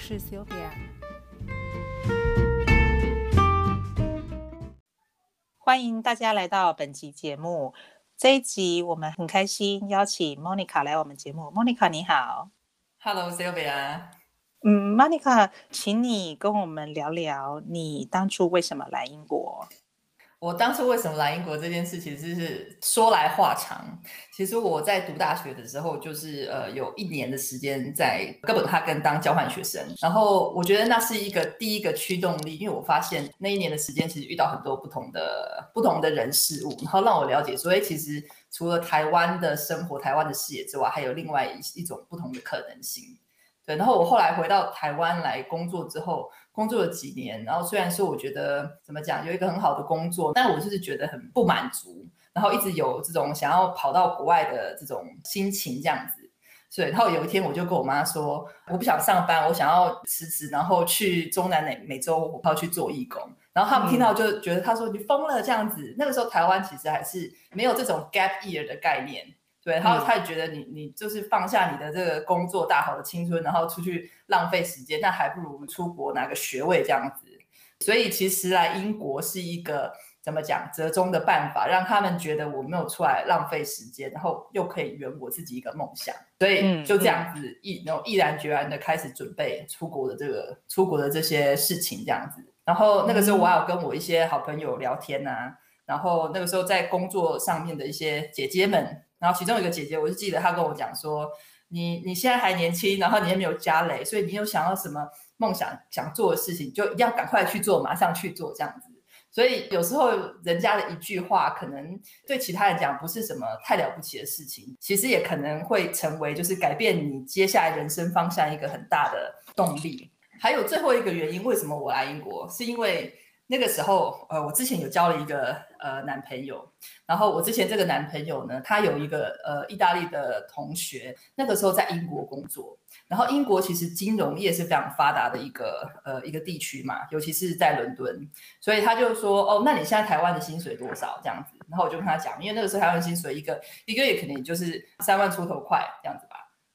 是 Sylvia。欢迎大家来到本集节目。这一集我们很开心邀请 Monica 来我们节目。Monica 你好，Hello Sylvia。嗯，Monica，请你跟我们聊聊你当初为什么来英国。我当初为什么来英国这件事，其实是说来话长。其实我在读大学的时候，就是呃有一年的时间在哥本哈根当交换学生。然后我觉得那是一个第一个驱动力，因为我发现那一年的时间其实遇到很多不同的不同的人事物，然后让我了解，所以其实除了台湾的生活、台湾的视野之外，还有另外一一种不同的可能性。对，然后我后来回到台湾来工作之后。工作了几年，然后虽然说我觉得怎么讲有一个很好的工作，但我就是觉得很不满足，然后一直有这种想要跑到国外的这种心情这样子。所以，然后有一天我就跟我妈说，我不想上班，我想要辞职，然后去中南美美洲要去做义工。然后他们听到就觉得他说你疯了这样子。那个时候台湾其实还是没有这种 gap year 的概念。对，然后他也觉得你你就是放下你的这个工作大好的青春，然后出去浪费时间，那还不如出国拿个学位这样子。所以其实来英国是一个怎么讲折中的办法，让他们觉得我没有出来浪费时间，然后又可以圆我自己一个梦想。所以就这样子毅然毅然决然的开始准备出国的这个出国的这些事情这样子。然后那个时候我还有跟我一些好朋友聊天呐，然后那个时候在工作上面的一些姐姐们。然后其中有一个姐姐，我就记得她跟我讲说：“你你现在还年轻，然后你也没有家累，所以你有想要什么梦想想做的事情，就一定要赶快去做，马上去做这样子。所以有时候人家的一句话，可能对其他人讲不是什么太了不起的事情，其实也可能会成为就是改变你接下来人生方向一个很大的动力。还有最后一个原因，为什么我来英国，是因为。”那个时候，呃，我之前有交了一个呃男朋友，然后我之前这个男朋友呢，他有一个呃意大利的同学，那个时候在英国工作，然后英国其实金融业是非常发达的一个呃一个地区嘛，尤其是在伦敦，所以他就说，哦，那你现在台湾的薪水多少这样子？然后我就跟他讲，因为那个时候台湾薪水一个一个月可能也就是三万出头块这样子。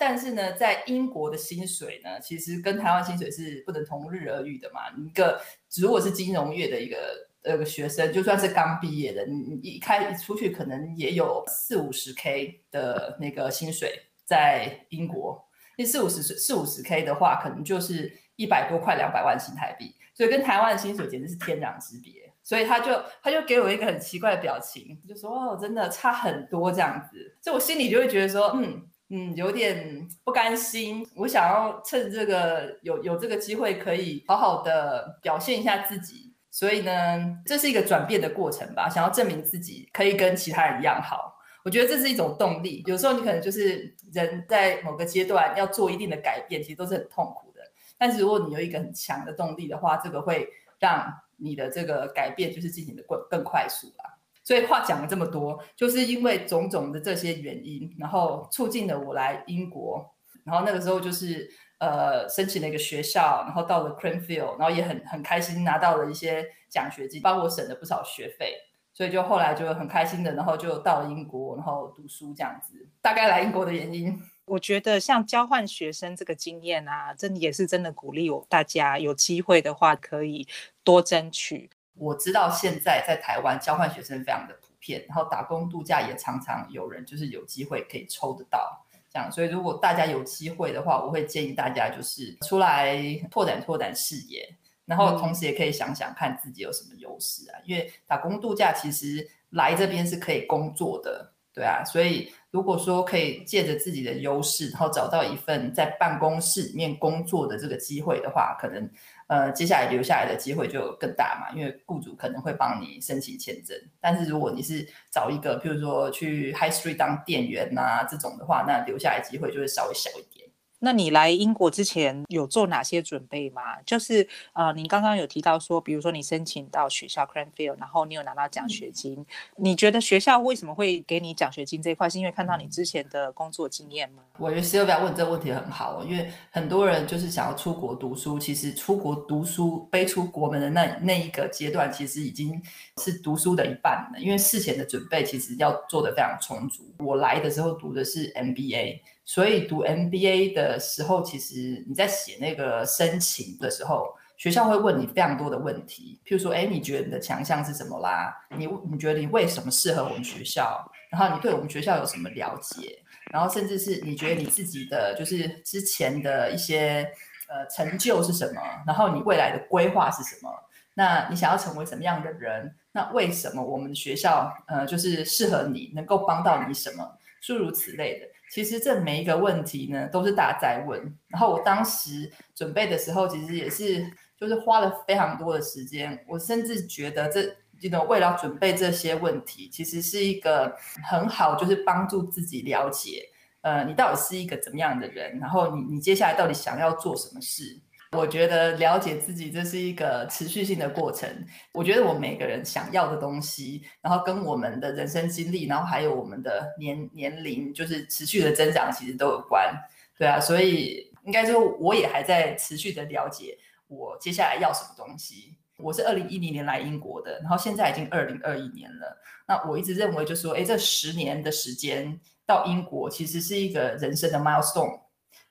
但是呢，在英国的薪水呢，其实跟台湾薪水是不能同日而语的嘛。一个如果是金融业的一个呃个学生，就算是刚毕业的，你你一开出去可能也有四五十 K 的那个薪水，在英国，那四五十四五十 K 的话，可能就是一百多块两百万新台币，所以跟台湾的薪水简直是天壤之别。所以他就他就给我一个很奇怪的表情，就说哦，真的差很多这样子，所以我心里就会觉得说，嗯。嗯，有点不甘心。我想要趁这个有有这个机会，可以好好的表现一下自己。所以呢，这是一个转变的过程吧。想要证明自己可以跟其他人一样好，我觉得这是一种动力。有时候你可能就是人在某个阶段要做一定的改变，其实都是很痛苦的。但是如果你有一个很强的动力的话，这个会让你的这个改变就是进行的更更快速啦。所以话讲了这么多，就是因为种种的这些原因，然后促进了我来英国。然后那个时候就是呃申请了一个学校，然后到了 Cranfield，然后也很很开心拿到了一些奖学金，帮我省了不少学费。所以就后来就很开心的，然后就到了英国，然后读书这样子。大概来英国的原因，我觉得像交换学生这个经验啊，真的也是真的鼓励我大家有机会的话可以多争取。我知道现在在台湾交换学生非常的普遍，然后打工度假也常常有人就是有机会可以抽得到这样，所以如果大家有机会的话，我会建议大家就是出来拓展拓展视野，然后同时也可以想想看自己有什么优势啊，因为打工度假其实来这边是可以工作的，对啊，所以如果说可以借着自己的优势，然后找到一份在办公室里面工作的这个机会的话，可能。呃，接下来留下来的机会就更大嘛，因为雇主可能会帮你申请签证。但是如果你是找一个，譬如说去 High Street 当店员呐这种的话，那留下来机会就会稍微小一点。那你来英国之前有做哪些准备吗？就是呃，您刚刚有提到说，比如说你申请到学校 Cranfield，然后你有拿到奖学金，你觉得学校为什么会给你奖学金这一块？是因为看到你之前的工作经验吗？我觉得 Sylvia 问这个问题很好，因为很多人就是想要出国读书，其实出国读书背出国门的那那一个阶段，其实已经是读书的一半了，因为事前的准备其实要做的非常充足。我来的时候读的是 MBA。所以读 MBA 的时候，其实你在写那个申请的时候，学校会问你非常多的问题，譬如说，哎，你觉得你的强项是什么啦？你你觉得你为什么适合我们学校？然后你对我们学校有什么了解？然后甚至是你觉得你自己的就是之前的一些呃成就是什么？然后你未来的规划是什么？那你想要成为什么样的人？那为什么我们学校呃就是适合你，能够帮到你什么？诸如此类的。其实这每一个问题呢，都是大家在问。然后我当时准备的时候，其实也是就是花了非常多的时间。我甚至觉得这这种为了准备这些问题，其实是一个很好，就是帮助自己了解，呃，你到底是一个怎么样的人，然后你你接下来到底想要做什么事。我觉得了解自己这是一个持续性的过程。我觉得我每个人想要的东西，然后跟我们的人生经历，然后还有我们的年年龄，就是持续的增长，其实都有关。对啊，所以应该说我也还在持续的了解我接下来要什么东西。我是二零一零年来英国的，然后现在已经二零二一年了。那我一直认为，就说，哎，这十年的时间到英国，其实是一个人生的 milestone。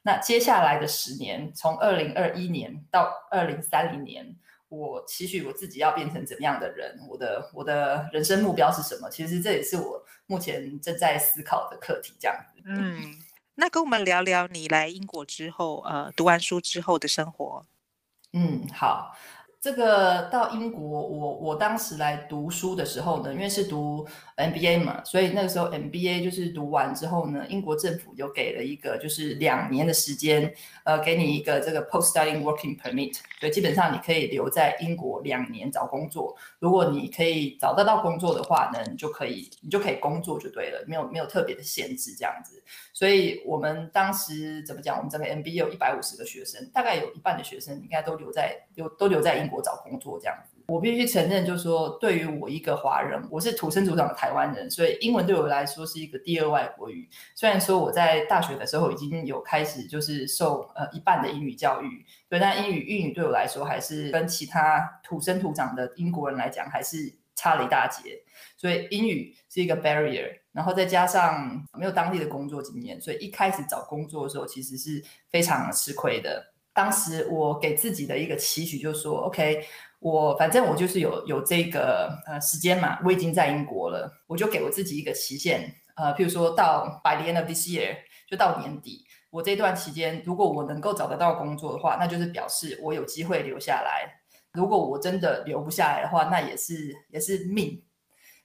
那接下来的十年，从二零二一年到二零三零年，我期许我自己要变成怎么样的人？我的我的人生目标是什么？其实这也是我目前正在思考的课题。这样子，嗯，那跟我们聊聊你来英国之后，呃，读完书之后的生活。嗯，好。这个到英国，我我当时来读书的时候呢，因为是读 MBA 嘛，所以那个时候 MBA 就是读完之后呢，英国政府就给了一个就是两年的时间，呃，给你一个这个 Post Study Working Permit，所以基本上你可以留在英国两年找工作。如果你可以找得到工作的话呢，你就可以你就可以工作就对了，没有没有特别的限制这样子。所以我们当时怎么讲？我们整个 MBA 有一百五十个学生，大概有一半的学生应该都留在留都留在英国找工作这样子。我必须承认，就是说，对于我一个华人，我是土生土长的台湾人，所以英文对我来说是一个第二外国语。虽然说我在大学的时候已经有开始就是受呃一半的英语教育，对，但英语英语对我来说还是跟其他土生土长的英国人来讲还是差了一大截。所以英语是一个 barrier。然后再加上没有当地的工作经验，所以一开始找工作的时候其实是非常吃亏的。当时我给自己的一个期许就是说，OK，我反正我就是有有这个呃时间嘛，我已经在英国了，我就给我自己一个期限，呃，譬如说到 by the end of this year，就到年底，我这段期间如果我能够找得到工作的话，那就是表示我有机会留下来。如果我真的留不下来的话，那也是也是命。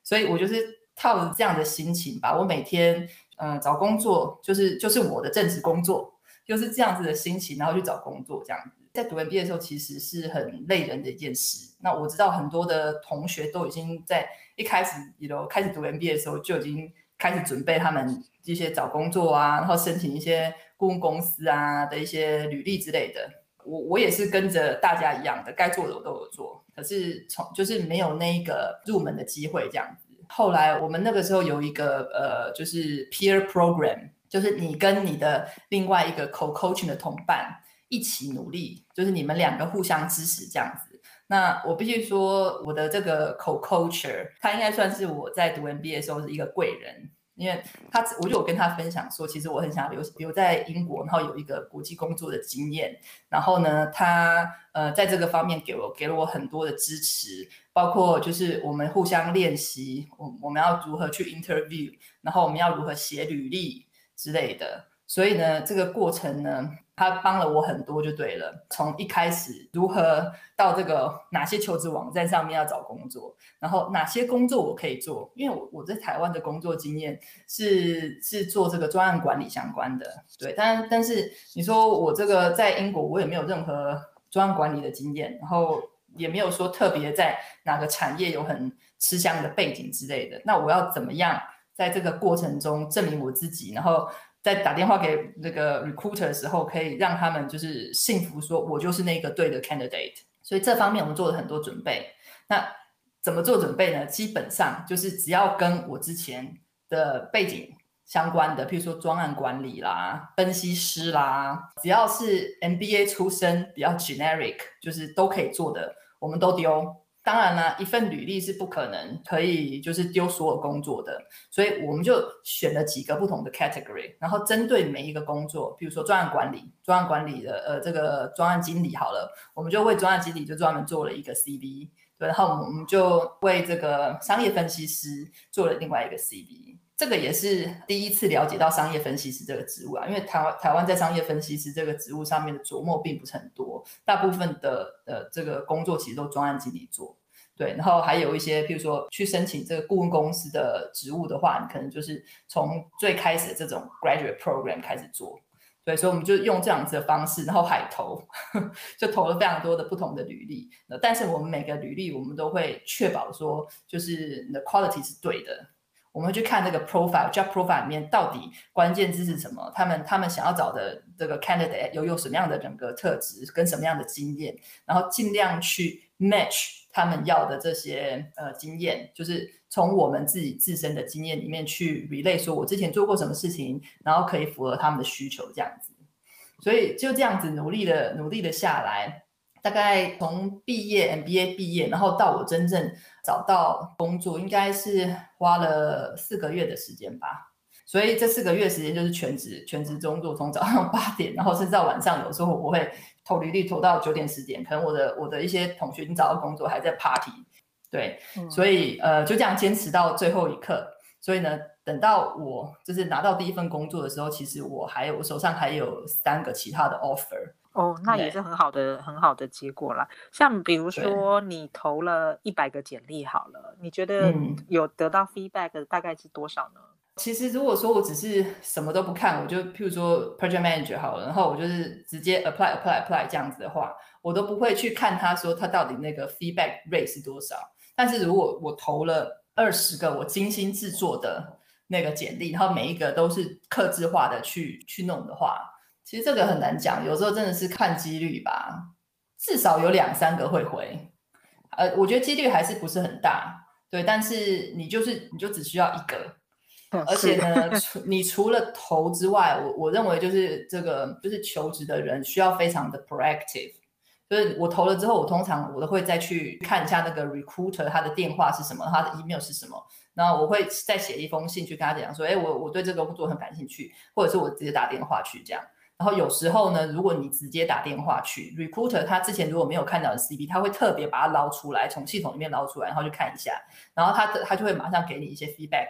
所以我就是。套着这样的心情吧，我每天嗯找工作，就是就是我的正职工作，就是这样子的心情，然后去找工作这样子。在读完毕业的时候，其实是很累人的一件事。那我知道很多的同学都已经在一开始，你都开始读完毕业的时候就已经开始准备他们一些找工作啊，然后申请一些顾问公司啊的一些履历之类的。我我也是跟着大家一样的，该做的我都有做，可是从就是没有那个入门的机会这样子。后来我们那个时候有一个呃，就是 peer program，就是你跟你的另外一个 co coaching 的同伴一起努力，就是你们两个互相支持这样子。那我必须说，我的这个 co coacher，他应该算是我在读 MBA 的时候是一个贵人。因为他，我就有跟他分享说，其实我很想留留在英国，然后有一个国际工作的经验。然后呢，他呃在这个方面给我给了我很多的支持，包括就是我们互相练习，我我们要如何去 interview，然后我们要如何写履历之类的。所以呢，这个过程呢。他帮了我很多，就对了。从一开始如何到这个哪些求职网站上面要找工作，然后哪些工作我可以做，因为我我在台湾的工作经验是是做这个专案管理相关的，对。但但是你说我这个在英国，我也没有任何专案管理的经验，然后也没有说特别在哪个产业有很吃香的背景之类的。那我要怎么样在这个过程中证明我自己，然后？在打电话给那个 recruiter 的时候，可以让他们就是幸福，说我就是那个对的 candidate。所以这方面我们做了很多准备。那怎么做准备呢？基本上就是只要跟我之前的背景相关的，譬如说专案管理啦、分析师啦，只要是 MBA 出身、比较 generic，就是都可以做的，我们都丢。当然啦，一份履历是不可能可以就是丢所有工作的，所以我们就选了几个不同的 category，然后针对每一个工作，比如说专案管理，专案管理的呃这个专案经理好了，我们就为专案经理就专门做了一个 CV，对，然后我们就为这个商业分析师做了另外一个 CV。这个也是第一次了解到商业分析师这个职务啊，因为台湾台湾在商业分析师这个职务上面的琢磨并不是很多，大部分的呃这个工作其实都专案经理做，对，然后还有一些譬如说去申请这个顾问公司的职务的话，你可能就是从最开始的这种 graduate program 开始做，对，所以我们就用这样子的方式，然后海投 就投了非常多的不同的履历，但是我们每个履历我们都会确保说就是你的 quality 是对的。我们会去看这个 profile job profile 里面到底关键字是什么，他们他们想要找的这个 candidate 有有什么样的人格特质跟什么样的经验，然后尽量去 match 他们要的这些呃经验，就是从我们自己自身的经验里面去 relay 说我之前做过什么事情，然后可以符合他们的需求这样子，所以就这样子努力的努力的下来。大概从毕业 MBA 毕业，然后到我真正找到工作，应该是花了四个月的时间吧。所以这四个月时间就是全职全职工作，从早上八点，然后甚至到晚上，有时候我会投履历投到九点十点。可能我的我的一些同学已经找到工作，还在 party。对，所以呃就这样坚持到最后一刻。所以呢，等到我就是拿到第一份工作的时候，其实我还有我手上还有三个其他的 offer。哦，那也是很好的很好的结果啦。像比如说你投了一百个简历好了，你觉得有得到 feedback 大概是多少呢？其实如果说我只是什么都不看，我就譬如说 project manager 好了，然后我就是直接 apply apply apply 这样子的话，我都不会去看他说他到底那个 feedback rate 是多少。但是如果我投了二十个我精心制作的那个简历，然后每一个都是克制化的去去弄的话。其实这个很难讲，有时候真的是看几率吧。至少有两三个会回，呃，我觉得几率还是不是很大，对。但是你就是你就只需要一个，而且呢，除你除了投之外，我我认为就是这个就是求职的人需要非常的 proactive，就是我投了之后，我通常我都会再去看一下那个 recruiter 他的电话是什么，他的 email 是什么，然后我会再写一封信去跟他讲说，哎，我我对这个工作很感兴趣，或者是我直接打电话去这样。然后有时候呢，如果你直接打电话去 recruiter，他之前如果没有看到的 CV，他会特别把它捞出来，从系统里面捞出来，然后去看一下，然后他的他就会马上给你一些 feedback，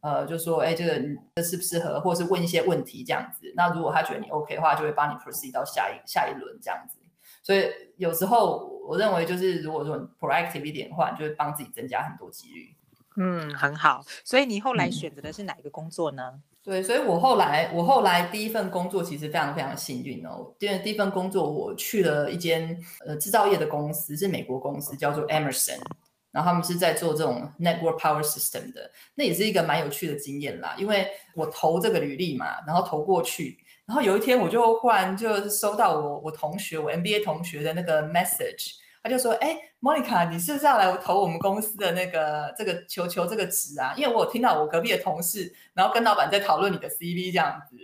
呃，就说哎，这个这适不适合，或者是问一些问题这样子。那如果他觉得你 OK 的话，就会帮你 proceed 到下一下一轮这样子。所以有时候我认为就是如果说 proactive 一点的话，就会帮自己增加很多几率。嗯，很好。所以你后来选择的是哪一个工作呢？对，所以我后来，我后来第一份工作其实非常非常幸运哦。因为第一份工作我去了一间呃制造业的公司，是美国公司，叫做 Emerson，然后他们是在做这种 network power system 的，那也是一个蛮有趣的经验啦。因为我投这个履历嘛，然后投过去，然后有一天我就忽然就收到我我同学我 MBA 同学的那个 message。他就说：“哎，Monica，你是不是要来投我们公司的那个这个球球这个职啊？因为我听到我隔壁的同事，然后跟老板在讨论你的 CV 这样子，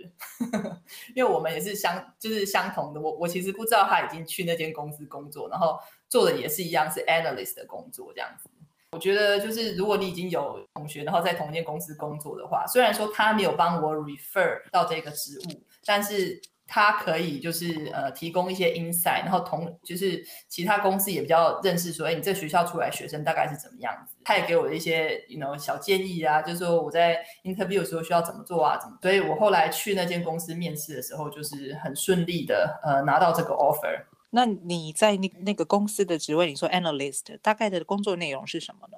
因为我们也是相就是相同的。我我其实不知道他已经去那间公司工作，然后做的也是一样是 analyst 的工作这样子。我觉得就是如果你已经有同学，然后在同一间公司工作的话，虽然说他没有帮我 refer 到这个职务，但是。”他可以就是呃提供一些 insight，然后同就是其他公司也比较认识说，哎，你这学校出来学生大概是怎么样子？他也给我一些 you know 小建议啊，就是说我在 interview 的时候需要怎么做啊，怎么？所以我后来去那间公司面试的时候，就是很顺利的呃拿到这个 offer。那你在那那个公司的职位，你说 analyst，大概的工作内容是什么呢？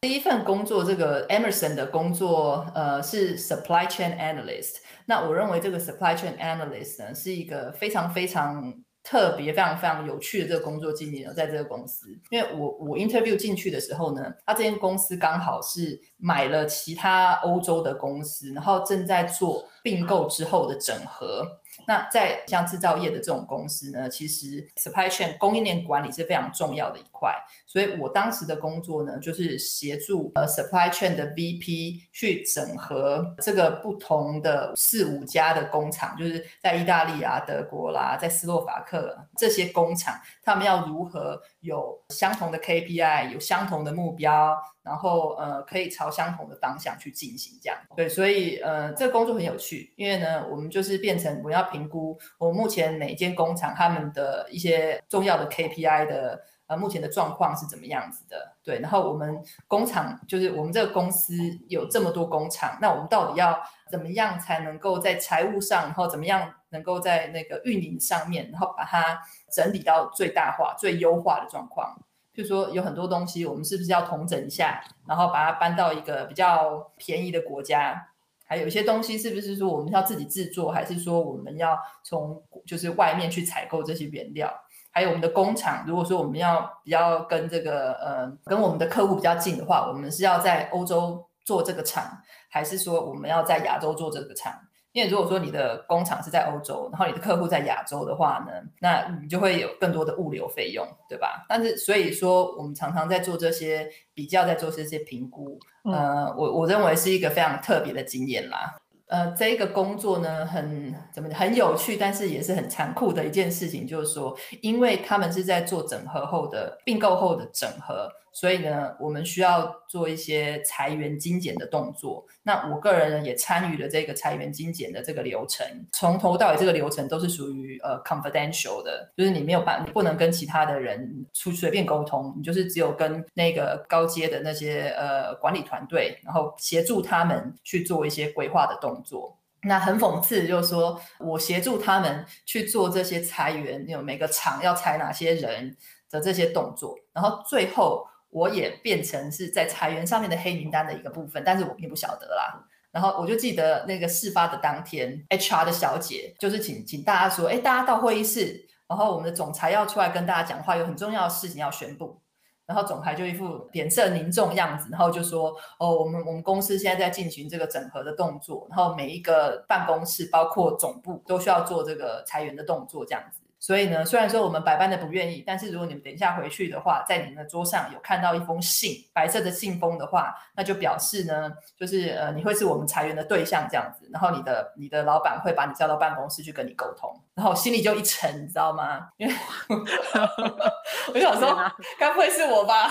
第一份工作，这个 Emerson 的工作，呃，是 supply chain analyst。那我认为这个 supply chain analyst 呢，是一个非常非常特别、非常非常有趣的这个工作经历呢，在这个公司。因为我我 interview 进去的时候呢，他这间公司刚好是买了其他欧洲的公司，然后正在做并购之后的整合。那在像制造业的这种公司呢，其实 supply chain 供应链管理是非常重要的一块。所以我当时的工作呢，就是协助呃 supply chain 的 VP 去整合这个不同的四五家的工厂，就是在意大利啊、德国啦、在斯洛伐克这些工厂，他们要如何有相同的 KPI，有相同的目标，然后呃可以朝相同的方向去进行这样。对，所以呃这个工作很有趣，因为呢我们就是变成我要评估我目前每间工厂他们的一些重要的 KPI 的。呃目前的状况是怎么样子的？对，然后我们工厂就是我们这个公司有这么多工厂，那我们到底要怎么样才能够在财务上，然后怎么样能够在那个运营上面，然后把它整理到最大化、最优化的状况？就说有很多东西，我们是不是要统整一下，然后把它搬到一个比较便宜的国家？还有一些东西是不是说我们要自己制作，还是说我们要从就是外面去采购这些原料？还有我们的工厂，如果说我们要比较跟这个呃跟我们的客户比较近的话，我们是要在欧洲做这个厂，还是说我们要在亚洲做这个厂？因为如果说你的工厂是在欧洲，然后你的客户在亚洲的话呢，那你就会有更多的物流费用，对吧？但是所以说我们常常在做这些比较，在做这些评估，呃，我我认为是一个非常特别的经验啦。呃，这个工作呢，很怎么很有趣，但是也是很残酷的一件事情，就是说，因为他们是在做整合后的并购后的整合。所以呢，我们需要做一些裁员精简的动作。那我个人呢，也参与了这个裁员精简的这个流程，从头到尾这个流程都是属于呃 confidential 的，就是你没有办，不能跟其他的人出随便沟通，你就是只有跟那个高阶的那些呃管理团队，然后协助他们去做一些规划的动作。那很讽刺，就是说我协助他们去做这些裁员，有每个厂要裁哪些人的这些动作，然后最后。我也变成是在裁员上面的黑名单的一个部分，但是我并不晓得啦。然后我就记得那个事发的当天，HR 的小姐就是请请大家说，哎，大家到会议室，然后我们的总裁要出来跟大家讲话，有很重要的事情要宣布。然后总裁就一副脸色凝重样子，然后就说，哦，我们我们公司现在在进行这个整合的动作，然后每一个办公室，包括总部，都需要做这个裁员的动作，这样子。所以呢，虽然说我们百般的不愿意，但是如果你们等一下回去的话，在你们的桌上有看到一封信，白色的信封的话，那就表示呢，就是呃，你会是我们裁员的对象这样子。然后你的你的老板会把你叫到办公室去跟你沟通，然后心里就一沉，你知道吗？因为 我想说，该不会是我吧？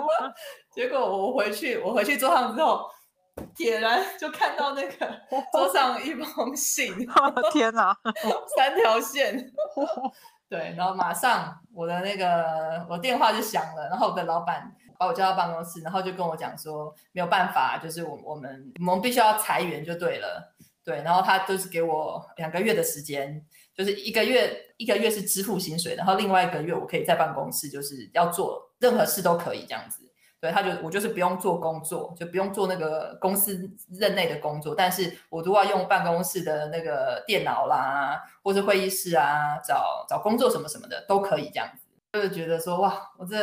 结果我回去，我回去桌上之后。铁然就看到那个 桌上一封信，天哪，三条线，对，然后马上我的那个我电话就响了，然后我的老板把我叫到办公室，然后就跟我讲说没有办法，就是我我们我们必须要裁员就对了，对，然后他就是给我两个月的时间，就是一个月一个月是支付薪水，然后另外一个月我可以在办公室，就是要做任何事都可以这样子。对，他就我就是不用做工作，就不用做那个公司任内的工作，但是我都要用办公室的那个电脑啦，或是会议室啊，找找工作什么什么的都可以这样子，就是觉得说哇，我这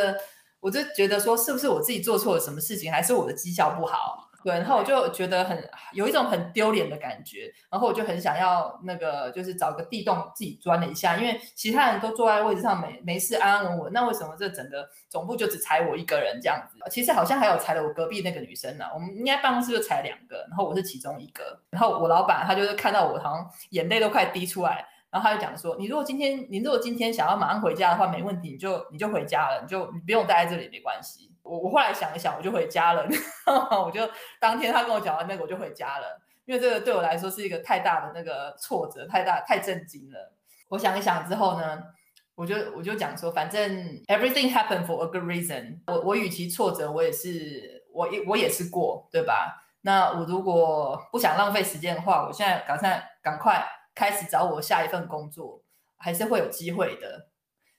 我就觉得说是不是我自己做错了什么事情，还是我的绩效不好？对，然后我就觉得很有一种很丢脸的感觉，然后我就很想要那个，就是找个地洞自己钻了一下，因为其他人都坐在位置上没没事安安稳稳，那为什么这整个总部就只裁我一个人这样子？其实好像还有裁了我隔壁那个女生呢，我们应该办公室就裁两个，然后我是其中一个，然后我老板他就是看到我好像眼泪都快滴出来，然后他就讲说，你如果今天你如果今天想要马上回家的话，没问题，你就你就回家了，你就你不用待在这里没关系。我我后来想一想，我就回家了。我就当天他跟我讲完那个，我就回家了。因为这个对我来说是一个太大的那个挫折，太大太震惊了。我想一想之后呢，我就我就讲说，反正 everything happened for a good reason。我我与其挫折，我也是我也我也是过，对吧？那我如果不想浪费时间的话，我现在赶快赶快开始找我下一份工作，还是会有机会的。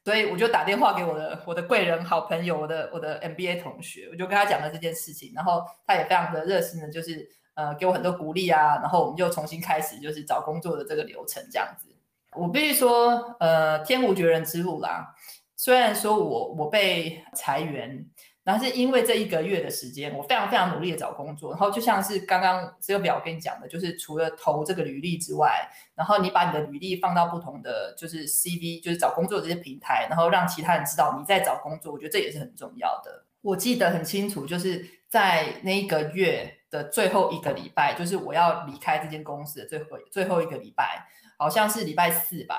所以我就打电话给我的我的贵人好朋友，我的我的 MBA 同学，我就跟他讲了这件事情，然后他也非常的热心的，就是呃给我很多鼓励啊，然后我们就重新开始就是找工作的这个流程这样子。我必须说，呃，天无绝人之路啦。虽然说我我被裁员，然后是因为这一个月的时间，我非常非常努力的找工作，然后就像是刚刚这个表我跟你讲的，就是除了投这个履历之外，然后你把你的履历放到不同的就是 CV，就是找工作这些平台，然后让其他人知道你在找工作，我觉得这也是很重要的。我记得很清楚，就是在那一个月的最后一个礼拜，就是我要离开这间公司的最后最后一个礼拜，好像是礼拜四吧。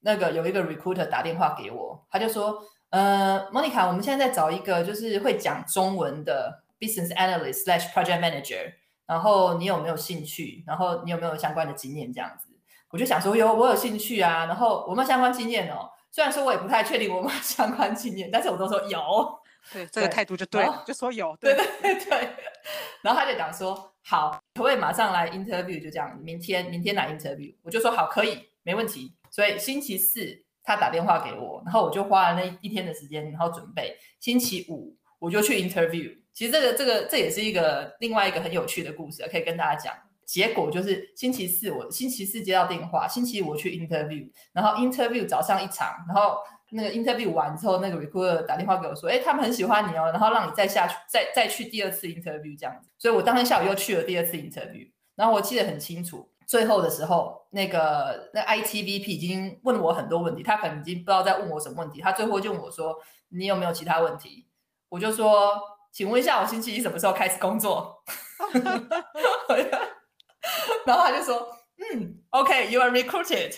那个有一个 recruiter 打电话给我，他就说。呃，Monica，我们现在在找一个就是会讲中文的 business analyst slash project manager，然后你有没有兴趣？然后你有没有相关的经验？这样子，我就想说有，我有兴趣啊。然后我没有相关经验哦，虽然说我也不太确定我们相关经验，但是我都说有。对，这个态度就对，就说有。对对对对。然后他就讲说，好，可不可以马上来 interview？就这样，明天明天来 interview。我就说好，可以，没问题。所以星期四。他打电话给我，然后我就花了那一天的时间，然后准备。星期五我就去 interview。其实这个这个这也是一个另外一个很有趣的故事，可以跟大家讲。结果就是星期四我星期四接到电话，星期五去 interview，然后 interview 早上一场，然后那个 interview 完之后，那个 recruiter 打电话给我说，哎，他们很喜欢你哦，然后让你再下去再再去第二次 interview 这样子。所以我当天下午又去了第二次 interview，然后我记得很清楚。最后的时候，那个那 ITVP 已经问我很多问题，他可能已经不知道在问我什么问题。他最后就问我说：“你有没有其他问题？”我就说：“请问一下，我星期一什么时候开始工作？” 然后他就说：“嗯，OK，you are recruited。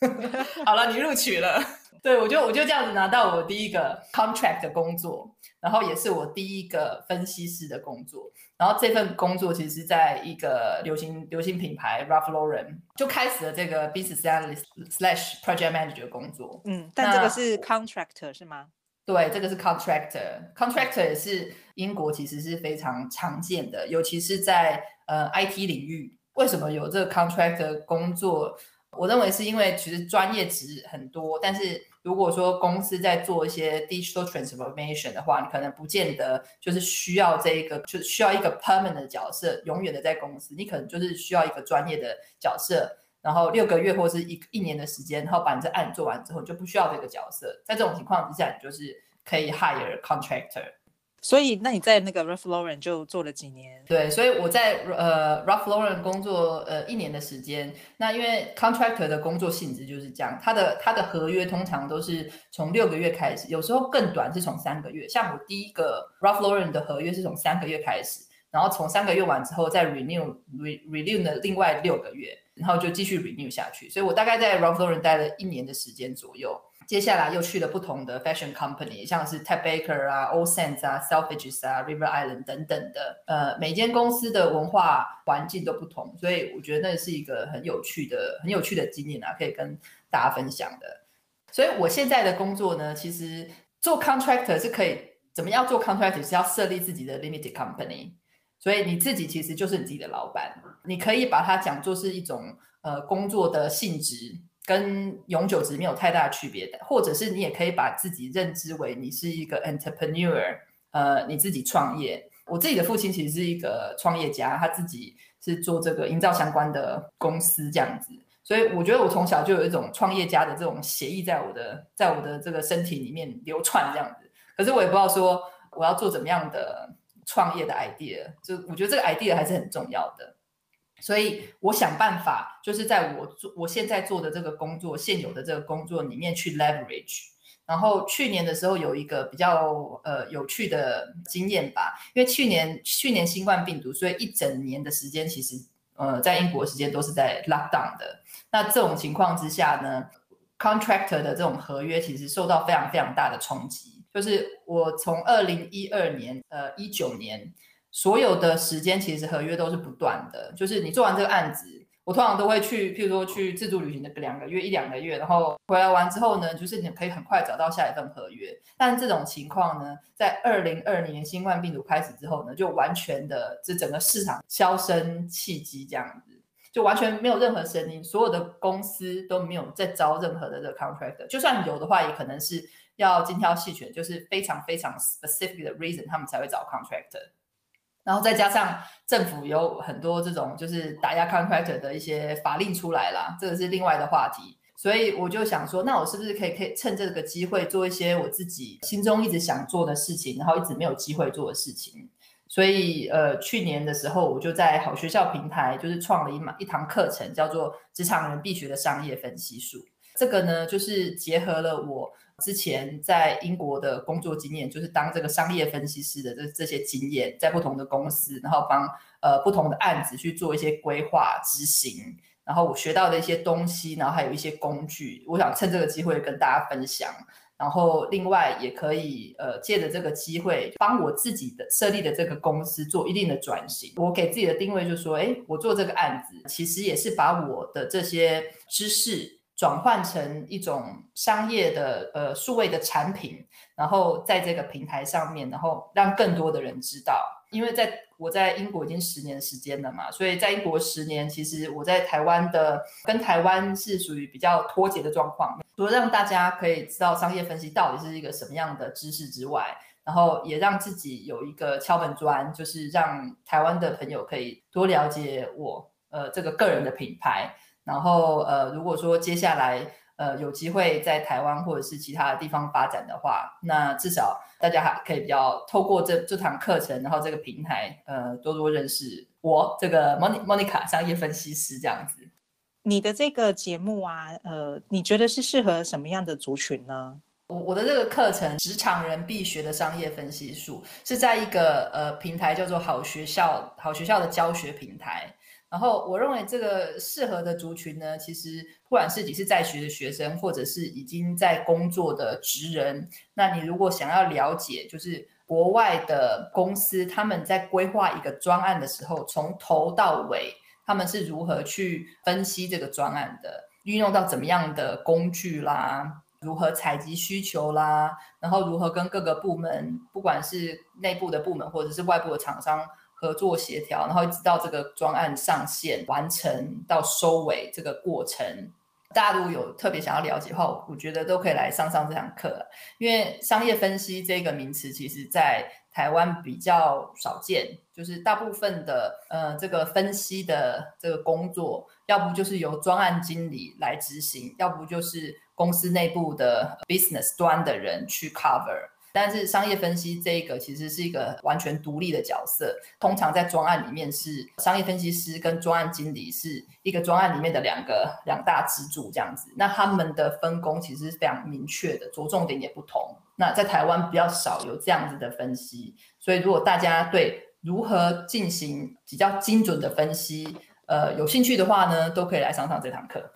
好了，你录取了。”对我就我就这样子拿到我第一个 contract 的工作，然后也是我第一个分析师的工作。然后这份工作其实是在一个流行流行品牌 Ralph Lauren 就开始了这个 business analyst slash project manager 工作。嗯，但这个是 contractor 是吗？对，这个是 contractor。contractor 也是英国其实是非常常见的，尤其是在呃 IT 领域。为什么有这个 contractor 工作？我认为是因为其实专业值很多，但是如果说公司在做一些 digital transformation 的话，你可能不见得就是需要这一个，就需要一个 permanent 的角色，永远的在公司，你可能就是需要一个专业的角色，然后六个月或是一一年的时间，然后把这案做完之后，就不需要这个角色，在这种情况之下，你就是可以 hire contractor。所以，那你在那个 Ralph Lauren 就做了几年？对，所以我在呃 Ralph Lauren 工作呃一年的时间。那因为 contractor 的工作性质就是这样，他的他的合约通常都是从六个月开始，有时候更短，是从三个月。像我第一个 Ralph Lauren 的合约是从三个月开始，然后从三个月完之后再 renew re renew 的另外六个月，然后就继续 renew 下去。所以我大概在 Ralph Lauren 待了一年的时间左右。接下来又去了不同的 fashion company，像是 Ted Baker 啊、All Sense 啊、Selfridges 啊、River Island 等等的。呃，每间公司的文化环境都不同，所以我觉得那是一个很有趣的、很有趣的经验啊，可以跟大家分享的。所以我现在的工作呢，其实做 contractor 是可以怎么样做 contractor 是要设立自己的 limited company，所以你自己其实就是你自己的老板，你可以把它讲作是一种呃工作的性质。跟永久值没有太大区别的，或者是你也可以把自己认知为你是一个 entrepreneur，呃，你自己创业。我自己的父亲其实是一个创业家，他自己是做这个营造相关的公司这样子，所以我觉得我从小就有一种创业家的这种协议在我的在我的这个身体里面流窜这样子。可是我也不知道说我要做怎么样的创业的 idea，就我觉得这个 idea 还是很重要的。所以我想办法，就是在我做我现在做的这个工作，现有的这个工作里面去 leverage。然后去年的时候有一个比较呃有趣的经验吧，因为去年去年新冠病毒，所以一整年的时间其实呃在英国时间都是在 lockdown 的。那这种情况之下呢，contractor 的这种合约其实受到非常非常大的冲击。就是我从二零一二年呃一九年。所有的时间其实合约都是不断的，就是你做完这个案子，我通常都会去，譬如说去自助旅行的两个月一两个月，然后回来完之后呢，就是你可以很快找到下一份合约。但这种情况呢，在二零二零年新冠病毒开始之后呢，就完全的这整个市场销声匿迹，这样子就完全没有任何声音，所有的公司都没有在招任何的这个 contractor，就算有的话，也可能是要精挑细选，就是非常非常 specific 的 reason，他们才会找 contractor。然后再加上政府有很多这种就是打压 contractor 的一些法令出来啦，这个是另外的话题。所以我就想说，那我是不是可以可以趁这个机会做一些我自己心中一直想做的事情，然后一直没有机会做的事情。所以呃，去年的时候我就在好学校平台就是创了一门一堂课程，叫做职场人必学的商业分析术。这个呢，就是结合了我之前在英国的工作经验，就是当这个商业分析师的这这些经验，在不同的公司，然后帮呃不同的案子去做一些规划执行。然后我学到的一些东西，然后还有一些工具，我想趁这个机会跟大家分享。然后另外也可以呃借着这个机会，帮我自己的设立的这个公司做一定的转型。我给自己的定位就是说，哎，我做这个案子，其实也是把我的这些知识转换成一种商业的呃数位的产品，然后在这个平台上面，然后让更多的人知道。因为在我在英国已经十年时间了嘛，所以在英国十年，其实我在台湾的跟台湾是属于比较脱节的状况。除了让大家可以知道商业分析到底是一个什么样的知识之外，然后也让自己有一个敲门砖，就是让台湾的朋友可以多了解我呃这个个人的品牌。然后呃，如果说接下来。呃，有机会在台湾或者是其他的地方发展的话，那至少大家还可以比较透过这这堂课程，然后这个平台，呃，多多认识我这个 Mon Monica 商业分析师这样子。你的这个节目啊，呃，你觉得是适合什么样的族群呢？我我的这个课程，职场人必学的商业分析术，是在一个呃平台叫做好学校好学校的教学平台。然后我认为这个适合的族群呢，其实不管是你是在学的学生，或者是已经在工作的职人，那你如果想要了解，就是国外的公司他们在规划一个专案的时候，从头到尾他们是如何去分析这个专案的，运用到怎么样的工具啦，如何采集需求啦，然后如何跟各个部门，不管是内部的部门或者是外部的厂商。合作协调，然后一直到这个专案上线完成到收尾这个过程，大家如果有特别想要了解的话，我觉得都可以来上上这堂课。因为商业分析这个名词，其实在台湾比较少见，就是大部分的呃这个分析的这个工作，要不就是由专案经理来执行，要不就是公司内部的 business 端的人去 cover。但是商业分析这个其实是一个完全独立的角色，通常在专案里面是商业分析师跟专案经理是一个专案里面的两个两大支柱这样子。那他们的分工其实是非常明确的，着重点也不同。那在台湾比较少有这样子的分析，所以如果大家对如何进行比较精准的分析，呃，有兴趣的话呢，都可以来上上这堂课。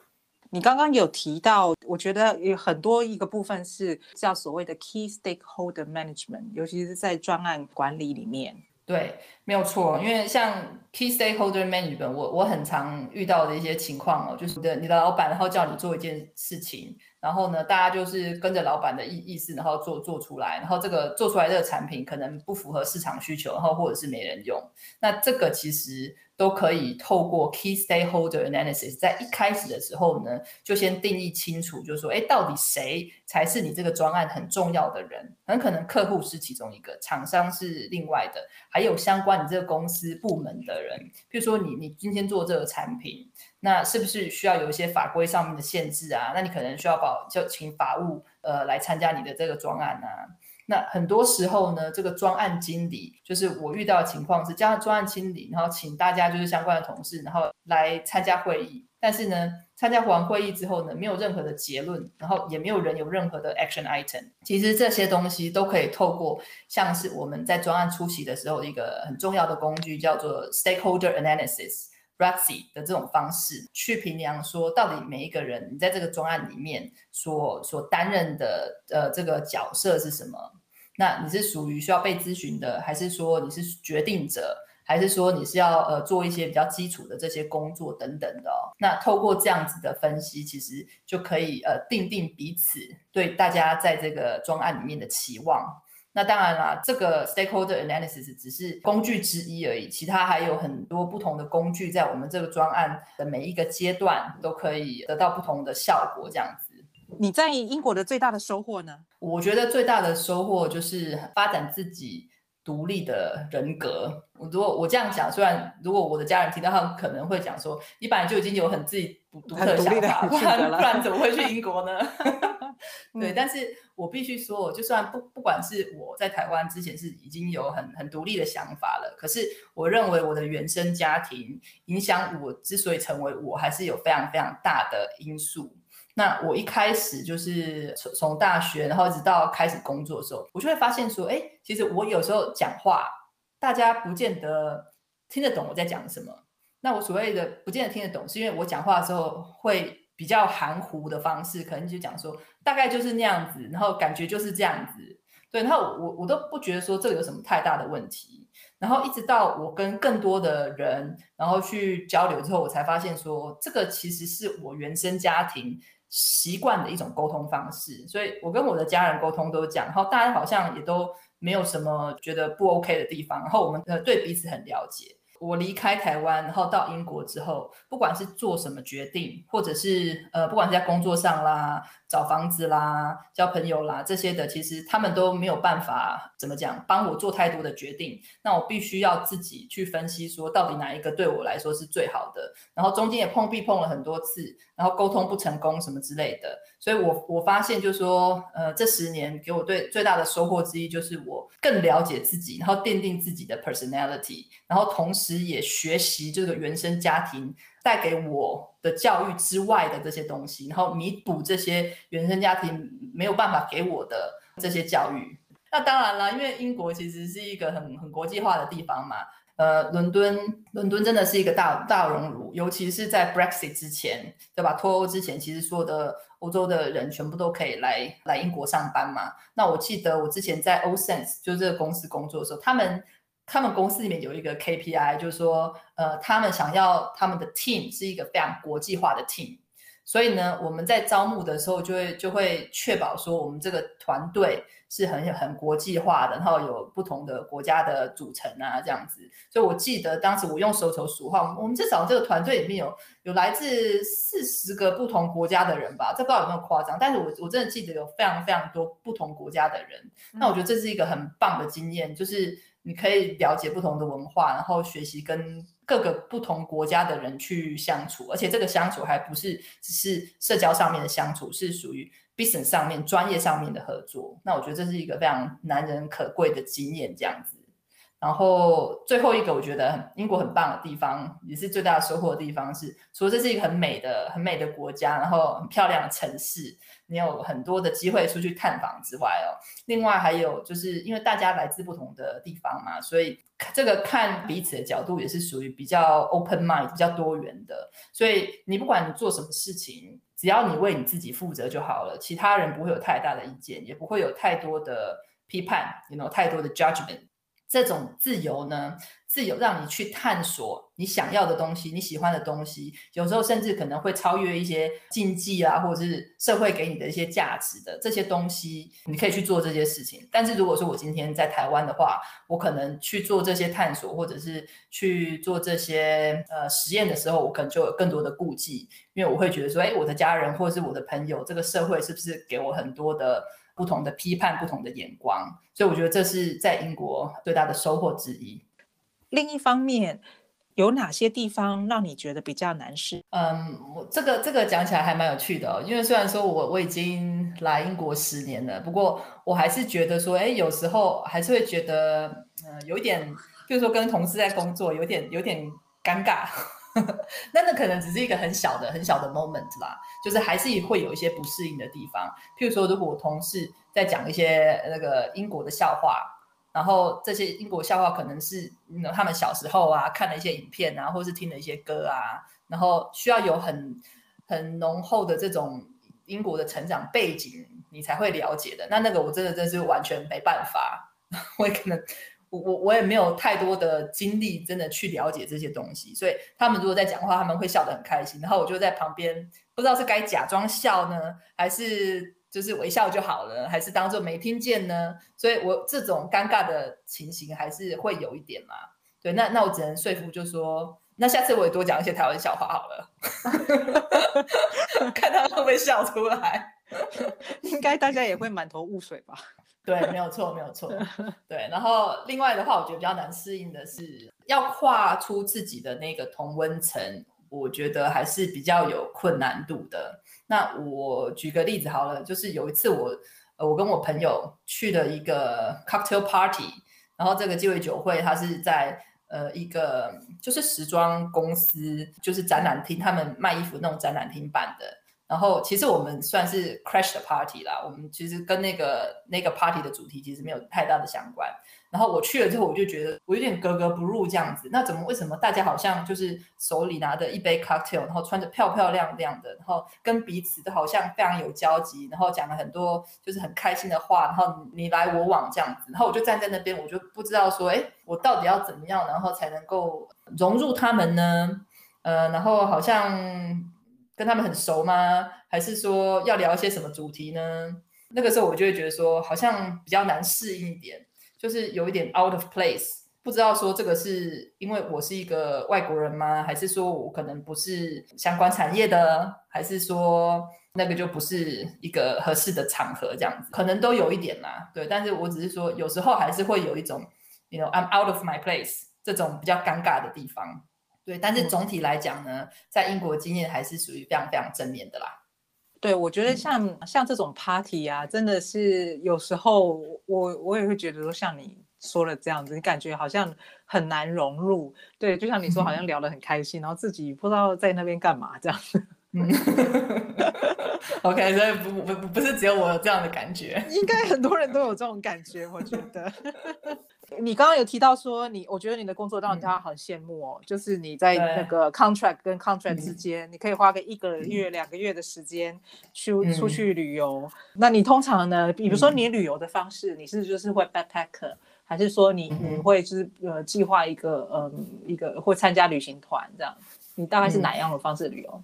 你刚刚有提到，我觉得有很多一个部分是叫所谓的 key stakeholder management，尤其是在专案管理里面。对，没有错，因为像 key stakeholder management，我我很常遇到的一些情况哦，就是你的，你的老板然后叫你做一件事情，然后呢，大家就是跟着老板的意意思，然后做做出来，然后这个做出来这个产品可能不符合市场需求，然后或者是没人用，那这个其实。都可以透过 key stakeholder analysis，在一开始的时候呢，就先定义清楚，就是说，哎，到底谁才是你这个专案很重要的人？很可能客户是其中一个，厂商是另外的，还有相关你这个公司部门的人。比如说，你你今天做这个产品，那是不是需要有一些法规上面的限制啊？那你可能需要保就请法务呃来参加你的这个专案啊。那很多时候呢，这个专案经理就是我遇到的情况是，加上专案经理，然后请大家就是相关的同事，然后来参加会议。但是呢，参加完会议之后呢，没有任何的结论，然后也没有人有任何的 action item。其实这些东西都可以透过像是我们在专案出席的时候一个很重要的工具，叫做 stakeholder analysis。RACI 的这种方式去评量，说到底每一个人你在这个专案里面所所担任的呃这个角色是什么？那你是属于需要被咨询的，还是说你是决定者，还是说你是要呃做一些比较基础的这些工作等等的？那透过这样子的分析，其实就可以呃定定彼此对大家在这个专案里面的期望。那当然啦，这个 stakeholder analysis 只是工具之一而已，其他还有很多不同的工具，在我们这个专案的每一个阶段都可以得到不同的效果。这样子，你在英国的最大的收获呢？我觉得最大的收获就是发展自己独立的人格。我如果我这样讲，虽然如果我的家人听到，他们可能会讲说，你本来就已经有很自己独独特的想法，不然不然怎么会去英国呢？对，但是我必须说，就算不不管是我在台湾之前是已经有很很独立的想法了，可是我认为我的原生家庭影响我之所以成为我，还是有非常非常大的因素。那我一开始就是从从大学，然后一直到开始工作的时候，我就会发现说，哎，其实我有时候讲话，大家不见得听得懂我在讲什么。那我所谓的不见得听得懂，是因为我讲话的时候会比较含糊的方式，可能就讲说大概就是那样子，然后感觉就是这样子。对，然后我我都不觉得说这个有什么太大的问题。然后一直到我跟更多的人，然后去交流之后，我才发现说，这个其实是我原生家庭。习惯的一种沟通方式，所以我跟我的家人沟通都讲，然后大家好像也都没有什么觉得不 OK 的地方，然后我们呃对彼此很了解。我离开台湾，然后到英国之后，不管是做什么决定，或者是呃，不管是在工作上啦、找房子啦、交朋友啦这些的，其实他们都没有办法怎么讲帮我做太多的决定。那我必须要自己去分析，说到底哪一个对我来说是最好的。然后中间也碰壁碰了很多次，然后沟通不成功什么之类的。所以我我发现，就是说，呃，这十年给我最最大的收获之一，就是我更了解自己，然后奠定自己的 personality，然后同时。也学习这个原生家庭带给我的教育之外的这些东西，然后弥补这些原生家庭没有办法给我的这些教育。那当然了，因为英国其实是一个很很国际化的地方嘛。呃，伦敦，伦敦真的是一个大大熔炉，尤其是在 Brexit 之前，对吧？脱欧之前，其实所有的欧洲的人全部都可以来来英国上班嘛。那我记得我之前在 O Sense 就这个公司工作的时候，他们。他们公司里面有一个 KPI，就是说，呃，他们想要他们的 team 是一个非常国际化的 team，所以呢，我们在招募的时候就会就会确保说，我们这个团队是很很国际化的，然后有不同的国家的组成啊，这样子。所以我记得当时我用手头数话，我们至少这个团队里面有有来自四十个不同国家的人吧，这不知道有没有夸张，但是我我真的记得有非常非常多不同国家的人。那我觉得这是一个很棒的经验，就是。你可以了解不同的文化，然后学习跟各个不同国家的人去相处，而且这个相处还不是只是社交上面的相处，是属于 business 上面、专业上面的合作。那我觉得这是一个非常难能可贵的经验，这样子。然后最后一个，我觉得英国很棒的地方，也是最大的收获的地方是，除了这是一个很美的、很美的国家，然后很漂亮的城市。你有很多的机会出去探访之外哦，另外还有就是因为大家来自不同的地方嘛，所以这个看彼此的角度也是属于比较 open mind、比较多元的。所以你不管你做什么事情，只要你为你自己负责就好了，其他人不会有太大的意见，也不会有太多的批判，有没有太多的 judgment。这种自由呢，自由让你去探索你想要的东西，你喜欢的东西，有时候甚至可能会超越一些禁忌啊，或者是社会给你的一些价值的这些东西，你可以去做这些事情。但是如果说我今天在台湾的话，我可能去做这些探索，或者是去做这些呃实验的时候，我可能就有更多的顾忌，因为我会觉得说，哎，我的家人或者是我的朋友，这个社会是不是给我很多的。不同的批判，不同的眼光，所以我觉得这是在英国最大的收获之一。另一方面，有哪些地方让你觉得比较难适？嗯，我这个这个讲起来还蛮有趣的哦。因为虽然说我我已经来英国十年了，不过我还是觉得说，哎，有时候还是会觉得，嗯，有一点，比如说跟同事在工作，有点有点尴尬。那那可能只是一个很小的、很小的 moment 啦，就是还是会有一些不适应的地方。譬如说，如果我同事在讲一些那个英国的笑话，然后这些英国笑话可能是他们小时候啊看了一些影片啊，或是听了一些歌啊，然后需要有很很浓厚的这种英国的成长背景，你才会了解的。那那个我真的真是完全没办法，我也可能。我我也没有太多的精力，真的去了解这些东西，所以他们如果在讲话，他们会笑得很开心，然后我就在旁边，不知道是该假装笑呢，还是就是微笑就好了，还是当做没听见呢？所以我这种尴尬的情形还是会有一点嘛。对，那那我只能说服，就说那下次我也多讲一些台湾笑话好了，看他会不会笑出来。应该大家也会满头雾水吧。对，没有错，没有错。对，然后另外的话，我觉得比较难适应的是要跨出自己的那个同温层，我觉得还是比较有困难度的。那我举个例子好了，就是有一次我呃，我跟我朋友去了一个 cocktail party，然后这个鸡尾酒会，它是在呃一个就是时装公司，就是展览厅，他们卖衣服那种展览厅办的。然后其实我们算是 crash 的 party 啦，我们其实跟那个那个 party 的主题其实没有太大的相关。然后我去了之后，我就觉得我有点格格不入这样子。那怎么为什么大家好像就是手里拿着一杯 cocktail，然后穿着漂漂亮亮的，然后跟彼此都好像非常有交集，然后讲了很多就是很开心的话，然后你来我往这样子。然后我就站在那边，我就不知道说，哎，我到底要怎么样，然后才能够融入他们呢？呃，然后好像。跟他们很熟吗？还是说要聊一些什么主题呢？那个时候我就会觉得说，好像比较难适应一点，就是有一点 out of place。不知道说这个是因为我是一个外国人吗？还是说我可能不是相关产业的？还是说那个就不是一个合适的场合？这样子可能都有一点啦。对，但是我只是说，有时候还是会有一种，you know I'm out of my place 这种比较尴尬的地方。对，但是总体来讲呢，在英国经验还是属于非常非常正面的啦。对，我觉得像像这种 party 啊，真的是有时候我我也会觉得说，像你说的这样子，你感觉好像很难融入。对，就像你说，好像聊得很开心，然后自己不知道在那边干嘛这样子。嗯，OK，所以不不不是只有我有这样的感觉，应该很多人都有这种感觉，我觉得。你刚刚有提到说你，我觉得你的工作让大家很羡慕哦，就是你在那个 contract 跟 contract 之间，你可以花个一个月、两个月的时间去出去旅游。那你通常呢，比如说你旅游的方式，你是就是会 backpacker，还是说你你会就是呃计划一个嗯一个会参加旅行团这样？你大概是哪样的方式旅游？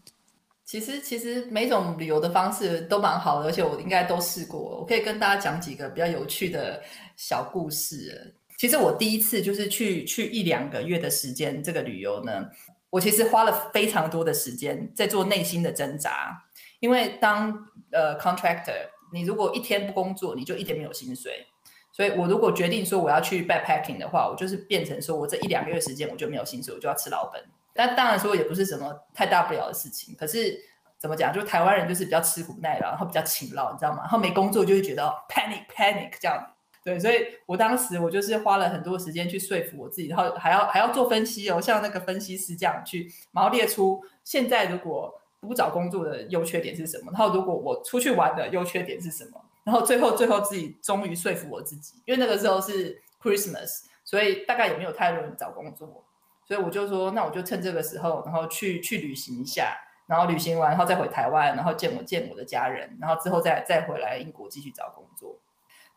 其实其实每种旅游的方式都蛮好的，而且我应该都试过。我可以跟大家讲几个比较有趣的小故事。其实我第一次就是去去一两个月的时间，这个旅游呢，我其实花了非常多的时间在做内心的挣扎。因为当呃 contractor，你如果一天不工作，你就一天没有薪水。所以我如果决定说我要去 backpacking 的话，我就是变成说我这一两个月时间我就没有薪水，我就要吃老本。但当然说也不是什么太大不了的事情。可是怎么讲，就台湾人就是比较吃苦耐劳，然后比较勤劳，你知道吗？然后没工作就会觉得 panic panic 这样。对，所以我当时我就是花了很多时间去说服我自己，然后还要还要做分析哦，像那个分析师这样去，然后列出现在如果不找工作的优缺点是什么，然后如果我出去玩的优缺点是什么，然后最后最后自己终于说服我自己，因为那个时候是 Christmas，所以大概也没有太多人找工作，所以我就说，那我就趁这个时候，然后去去旅行一下，然后旅行完然后再回台湾，然后见我见我的家人，然后之后再再回来英国继续找工作。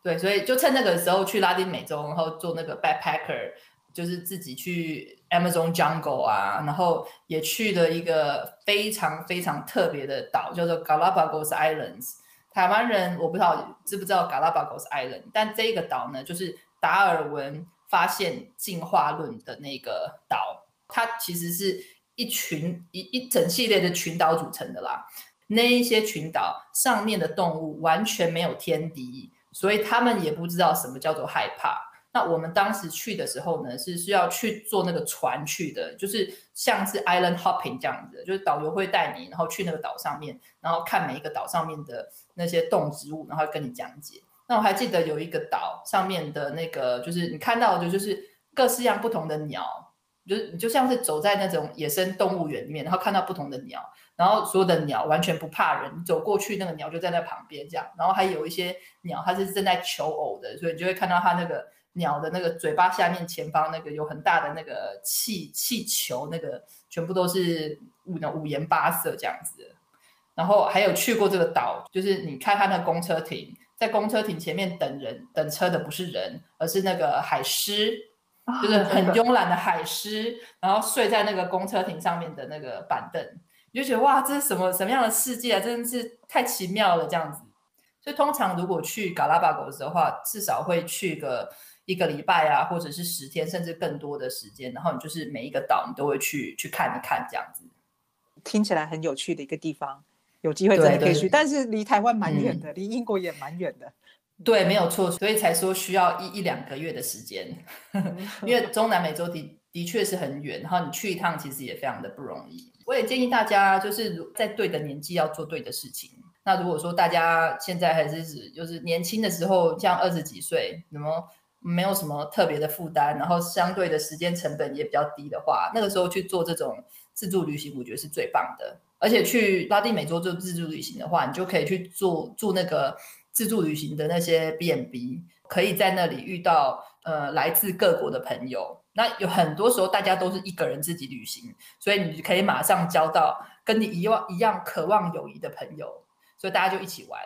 对，所以就趁那个时候去拉丁美洲，然后做那个 backpacker，就是自己去 Amazon Jungle 啊，然后也去了一个非常非常特别的岛，叫做 Galapagos Islands。台湾人我不知道知不知道 Galapagos Island，但这个岛呢，就是达尔文发现进化论的那个岛，它其实是一群一一整系列的群岛组成的啦。那一些群岛上面的动物完全没有天敌。所以他们也不知道什么叫做害怕。那我们当时去的时候呢，是需要去坐那个船去的，就是像是 island hopping 这样子，就是导游会带你，然后去那个岛上面，然后看每一个岛上面的那些动植物，然后跟你讲解。那我还记得有一个岛上面的那个，就是你看到的，就是各式样不同的鸟。就是你就像是走在那种野生动物园里面，然后看到不同的鸟，然后所有的鸟完全不怕人，你走过去那个鸟就在那旁边这样，然后还有一些鸟它是正在求偶的，所以你就会看到它那个鸟的那个嘴巴下面前方那个有很大的那个气气球，那个全部都是五五颜八色这样子。然后还有去过这个岛，就是你看它那个公车亭，在公车亭前面等人等车的不是人，而是那个海狮。就是很慵懒的海狮，然后睡在那个公车亭上面的那个板凳，你就觉得哇，这是什么什么样的世界啊？真的是太奇妙了，这样子。所以通常如果去嘎拉巴狗的话，至少会去个一个礼拜啊，或者是十天，甚至更多的时间。然后你就是每一个岛你都会去去看一看，这样子。听起来很有趣的一个地方，有机会真的可以去。但是离台湾蛮远的，离英国也蛮远的。对，没有错，所以才说需要一一两个月的时间，因为中南美洲的的确是很远，然后你去一趟其实也非常的不容易。我也建议大家就是在对的年纪要做对的事情。那如果说大家现在还是指就是年轻的时候，像二十几岁，那么没有什么特别的负担，然后相对的时间成本也比较低的话，那个时候去做这种自助旅行，我觉得是最棒的。而且去拉丁美洲做自助旅行的话，你就可以去做住那个。自助旅行的那些 bnb 可以在那里遇到呃来自各国的朋友。那有很多时候大家都是一个人自己旅行，所以你可以马上交到跟你一样一样渴望友谊的朋友，所以大家就一起玩。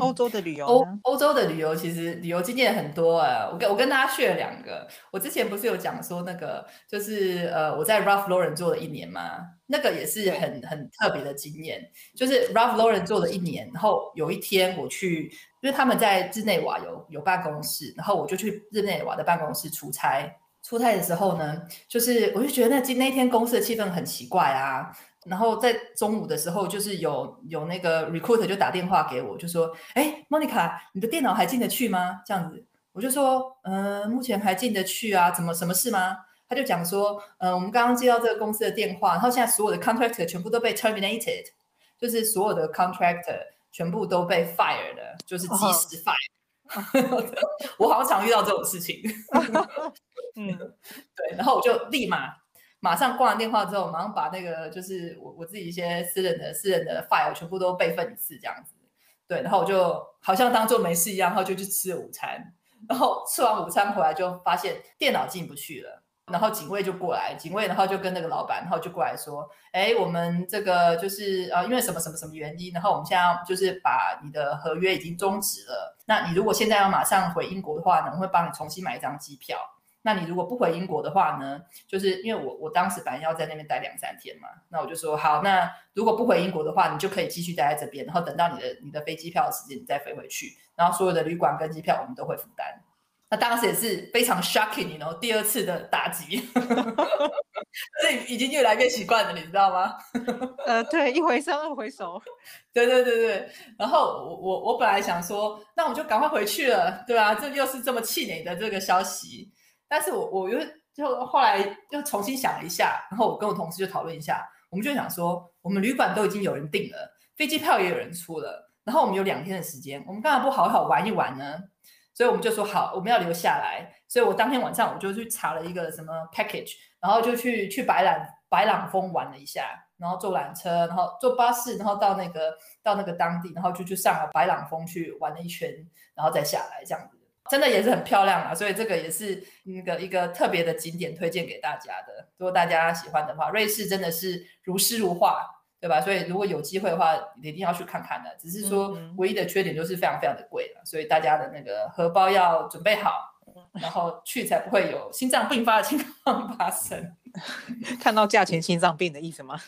欧洲的旅游，欧欧洲的旅游其实旅游经验很多啊。我跟我跟大家去了两个。我之前不是有讲说那个，就是呃我在 Ralph Lauren 做了一年嘛，那个也是很很特别的经验。就是 Ralph Lauren 做了一年，然后有一天我去，因为他们在日内瓦有有办公室，然后我就去日内瓦的办公室出差。出差的时候呢，就是我就觉得那今那天公司的气氛很奇怪啊。然后在中午的时候，就是有有那个 recruiter 就打电话给我，就说：“哎，Monica，你的电脑还进得去吗？”这样子，我就说：“呃，目前还进得去啊，怎么什么事吗？”他就讲说：“呃，我们刚刚接到这个公司的电话，然后现在所有的 contractor 全部都被 terminated，就是所有的 contractor 全部都被 fire 了，就是即时 fire。我好像常遇到这种事情。嗯，对，然后我就立马。马上挂完电话之后，马上把那个就是我我自己一些私人的私人的 file 全部都备份一次，这样子。对，然后我就好像当做没事一样，然后就去吃了午餐。然后吃完午餐回来就发现电脑进不去了，然后警卫就过来，警卫然后就跟那个老板，然后就过来说：“哎，我们这个就是呃，因为什么什么什么原因，然后我们现在就是把你的合约已经终止了。那你如果现在要马上回英国的话呢，我会帮你重新买一张机票。”那你如果不回英国的话呢？就是因为我我当时本来要在那边待两三天嘛，那我就说好，那如果不回英国的话，你就可以继续待在这边，然后等到你的你的飞机票的时间，你再飞回去，然后所有的旅馆跟机票我们都会负担。那当时也是非常 shocking，然后第二次的打击，这已经越来越习惯了，你知道吗？呃，对，一回生二回熟，对对对对。然后我我我本来想说，那我们就赶快回去了，对啊，这又是这么气馁的这个消息。但是我我又就后来又重新想了一下，然后我跟我同事就讨论一下，我们就想说，我们旅馆都已经有人订了，飞机票也有人出了，然后我们有两天的时间，我们干嘛不好好玩一玩呢？所以我们就说好，我们要留下来。所以我当天晚上我就去查了一个什么 package，然后就去去白朗白朗峰玩了一下，然后坐缆车，然后坐巴士，然后到那个到那个当地，然后就去上了白朗峰去玩了一圈，然后再下来这样子。真的也是很漂亮啊，所以这个也是那个一个特别的景点推荐给大家的。如果大家喜欢的话，瑞士真的是如诗如画，对吧？所以如果有机会的话，一定要去看看的。只是说唯一的缺点就是非常非常的贵了，所以大家的那个荷包要准备好，然后去才不会有心脏病发的情况发生。看到价钱心脏病的意思吗？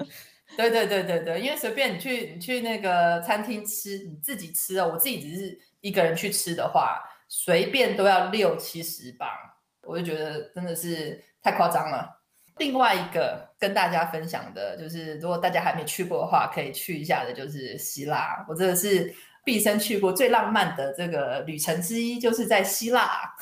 对对对对对，因为随便你去你去那个餐厅吃，你自己吃哦，我自己只是一个人去吃的话。随便都要六七十磅，我就觉得真的是太夸张了。另外一个跟大家分享的就是，如果大家还没去过的话，可以去一下的，就是希腊。我真的是毕生去过最浪漫的这个旅程之一，就是在希腊。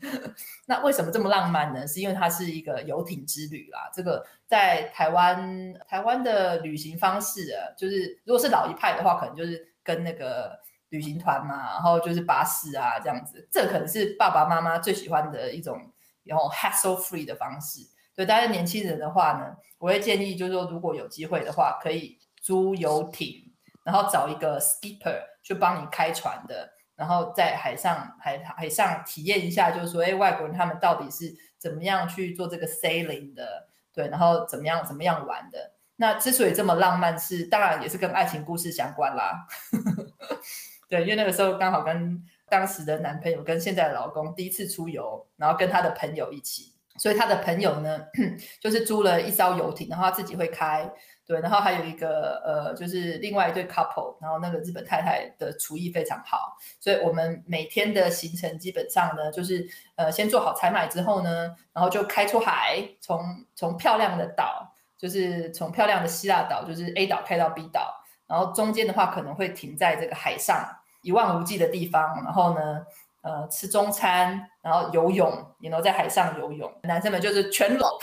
那为什么这么浪漫呢？是因为它是一个游艇之旅啦。这个在台湾台湾的旅行方式啊，就是如果是老一派的话，可能就是跟那个。旅行团嘛，然后就是巴士啊这样子，这可能是爸爸妈妈最喜欢的一种然后 hassle free 的方式。对，但是年轻人的话呢，我会建议就是说，如果有机会的话，可以租游艇，然后找一个 skipper 去帮你开船的，然后在海上海海上体验一下，就是说，哎，外国人他们到底是怎么样去做这个 sailing 的，对，然后怎么样怎么样玩的。那之所以这么浪漫，是当然也是跟爱情故事相关啦。对，因为那个时候刚好跟当时的男朋友跟现在的老公第一次出游，然后跟他的朋友一起，所以他的朋友呢，就是租了一艘游艇，然后他自己会开，对，然后还有一个呃，就是另外一对 couple，然后那个日本太太的厨艺非常好，所以我们每天的行程基本上呢，就是呃先做好采买之后呢，然后就开出海，从从漂亮的岛，就是从漂亮的希腊岛，就是 A 岛开到 B 岛。然后中间的话可能会停在这个海上一望无际的地方，然后呢，呃，吃中餐，然后游泳，然后在海上游泳，男生们就是全裸，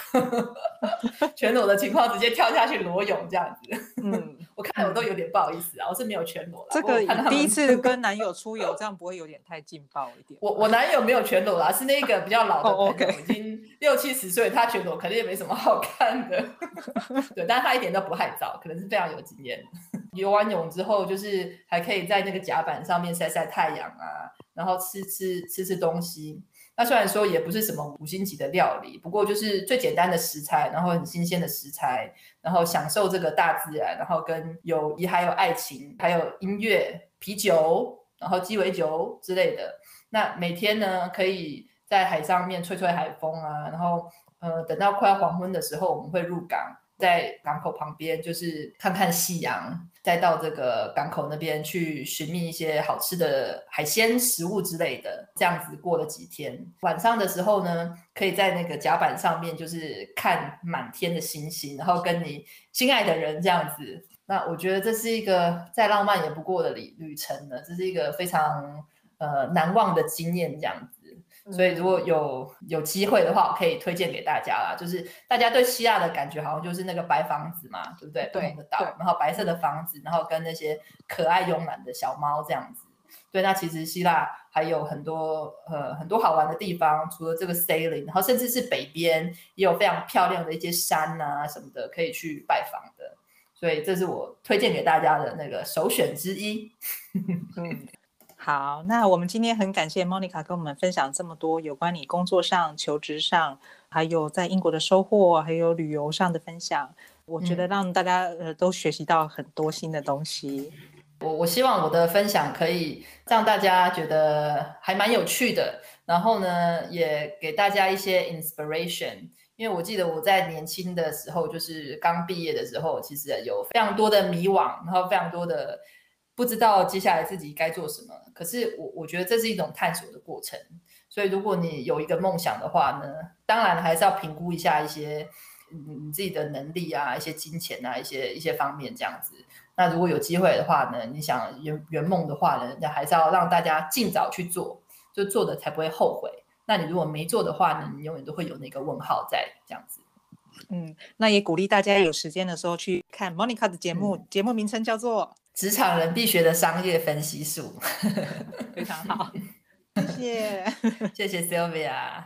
全裸的情况直接跳下去裸泳这样子。嗯，我看了我都有点不好意思啊，我是没有全裸这个第一次跟男友出游，这样不会有点太劲爆一点？我我男友没有全裸啦，是那个比较老的朋友，已经六七十岁，他全裸肯定也没什么好看的。对，但是他一点都不害臊，可能是非常有经验。游完泳之后，就是还可以在那个甲板上面晒晒太阳啊，然后吃吃吃吃东西。那虽然说也不是什么五星级的料理，不过就是最简单的食材，然后很新鲜的食材，然后享受这个大自然，然后跟友谊，还有爱情，还有音乐、啤酒，然后鸡尾酒之类的。那每天呢，可以在海上面吹吹海风啊，然后呃，等到快要黄昏的时候，我们会入港。在港口旁边，就是看看夕阳，再到这个港口那边去寻觅一些好吃的海鲜食物之类的。这样子过了几天，晚上的时候呢，可以在那个甲板上面，就是看满天的星星，然后跟你心爱的人这样子。那我觉得这是一个再浪漫也不过的旅旅程了，这是一个非常呃难忘的经验，这样子。所以如果有有机会的话，我可以推荐给大家啦。就是大家对希腊的感觉，好像就是那个白房子嘛，对不对？不同的岛，然后白色的房子，然后跟那些可爱慵懒的小猫这样子。对，那其实希腊还有很多呃很多好玩的地方，除了这个 sailing，然后甚至是北边也有非常漂亮的一些山啊什么的可以去拜访的。所以这是我推荐给大家的那个首选之一。嗯。好，那我们今天很感谢 Monica 跟我们分享这么多有关你工作上、求职上，还有在英国的收获，还有旅游上的分享。我觉得让大家呃都学习到很多新的东西。我我希望我的分享可以让大家觉得还蛮有趣的，然后呢，也给大家一些 inspiration。因为我记得我在年轻的时候，就是刚毕业的时候，其实有非常多的迷惘，然后非常多的。不知道接下来自己该做什么，可是我我觉得这是一种探索的过程。所以如果你有一个梦想的话呢，当然还是要评估一下一些你自己的能力啊，一些金钱啊，一些一些方面这样子。那如果有机会的话呢，你想圆圆梦的话呢，那还是要让大家尽早去做，就做的才不会后悔。那你如果没做的话呢，你永远都会有那个问号在这样子。嗯，那也鼓励大家有时间的时候去看 Monica 的节目，节目名称叫做。职场人必学的商业分析术，非常好，谢谢，谢谢 Sylvia。